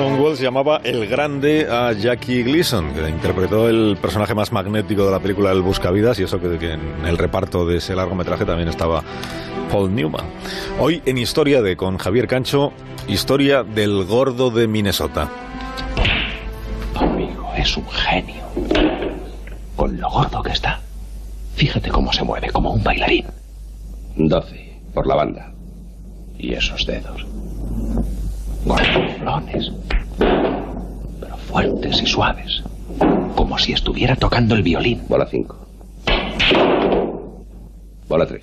Hollywood se llamaba El Grande a Jackie Gleason, que interpretó el personaje más magnético de la película El Buscavidas, y eso que, que en el reparto de ese largometraje también estaba Paul Newman. Hoy en Historia de con Javier Cancho, historia del gordo de Minnesota. Amigo, es un genio. Con lo gordo que está. Fíjate cómo se mueve, como un bailarín. Doce, por la banda. Y esos dedos. Gordoflones. Pero fuertes y suaves. Como si estuviera tocando el violín. Bola cinco. Bola tres.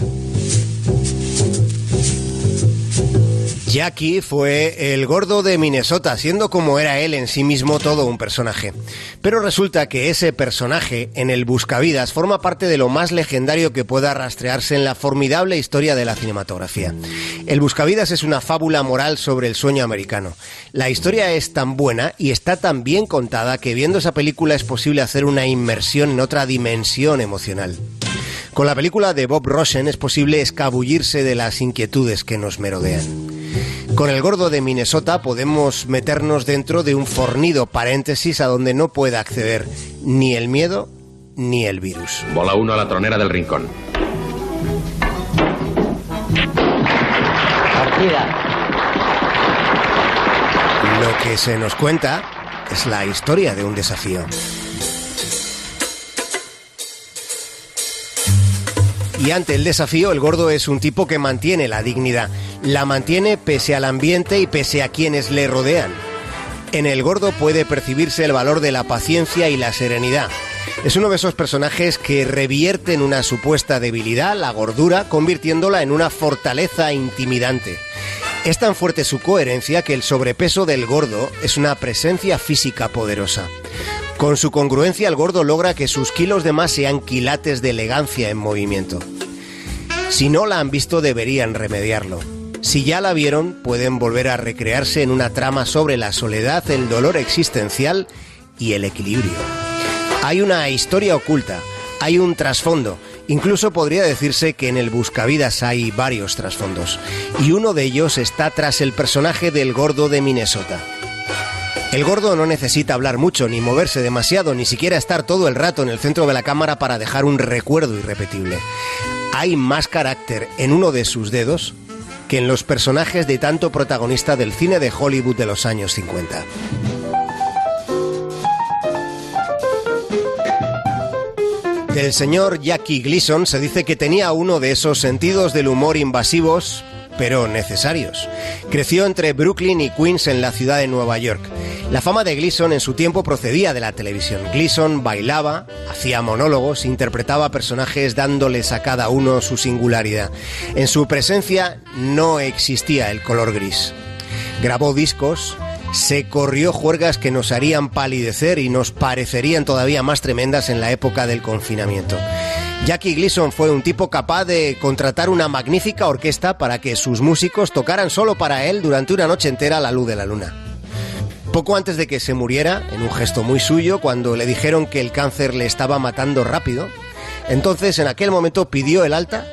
Jackie fue el gordo de Minnesota, siendo como era él en sí mismo todo un personaje. Pero resulta que ese personaje en el Buscavidas forma parte de lo más legendario que pueda rastrearse en la formidable historia de la cinematografía. El Buscavidas es una fábula moral sobre el sueño americano. La historia es tan buena y está tan bien contada que viendo esa película es posible hacer una inmersión en otra dimensión emocional. Con la película de Bob Rosen es posible escabullirse de las inquietudes que nos merodean. Con el gordo de Minnesota podemos meternos dentro de un fornido paréntesis a donde no puede acceder ni el miedo ni el virus. Bola uno a la tronera del rincón. Lo que se nos cuenta es la historia de un desafío. Y ante el desafío, el gordo es un tipo que mantiene la dignidad. La mantiene pese al ambiente y pese a quienes le rodean. En el gordo puede percibirse el valor de la paciencia y la serenidad. Es uno de esos personajes que revierten una supuesta debilidad, la gordura, convirtiéndola en una fortaleza intimidante. Es tan fuerte su coherencia que el sobrepeso del gordo es una presencia física poderosa. Con su congruencia el gordo logra que sus kilos de más sean quilates de elegancia en movimiento. Si no la han visto deberían remediarlo. Si ya la vieron pueden volver a recrearse en una trama sobre la soledad, el dolor existencial y el equilibrio. Hay una historia oculta, hay un trasfondo, incluso podría decirse que en el Buscavidas hay varios trasfondos, y uno de ellos está tras el personaje del gordo de Minnesota. El gordo no necesita hablar mucho, ni moverse demasiado, ni siquiera estar todo el rato en el centro de la cámara para dejar un recuerdo irrepetible. Hay más carácter en uno de sus dedos que en los personajes de tanto protagonista del cine de Hollywood de los años 50. Del señor Jackie Gleason se dice que tenía uno de esos sentidos del humor invasivos, pero necesarios. Creció entre Brooklyn y Queens en la ciudad de Nueva York. La fama de Gleason en su tiempo procedía de la televisión. Gleason bailaba, hacía monólogos, interpretaba personajes dándoles a cada uno su singularidad. En su presencia no existía el color gris. Grabó discos, se corrió juergas que nos harían palidecer y nos parecerían todavía más tremendas en la época del confinamiento. Jackie Gleason fue un tipo capaz de contratar una magnífica orquesta para que sus músicos tocaran solo para él durante una noche entera a la luz de la luna. Poco antes de que se muriera, en un gesto muy suyo, cuando le dijeron que el cáncer le estaba matando rápido, entonces en aquel momento pidió el alta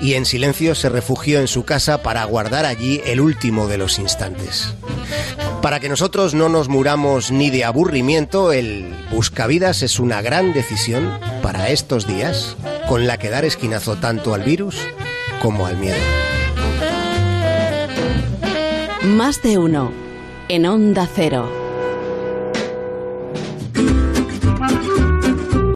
y en silencio se refugió en su casa para guardar allí el último de los instantes. Para que nosotros no nos muramos ni de aburrimiento, el buscavidas es una gran decisión para estos días con la que dar esquinazo tanto al virus como al miedo. Más de uno en Onda Cero.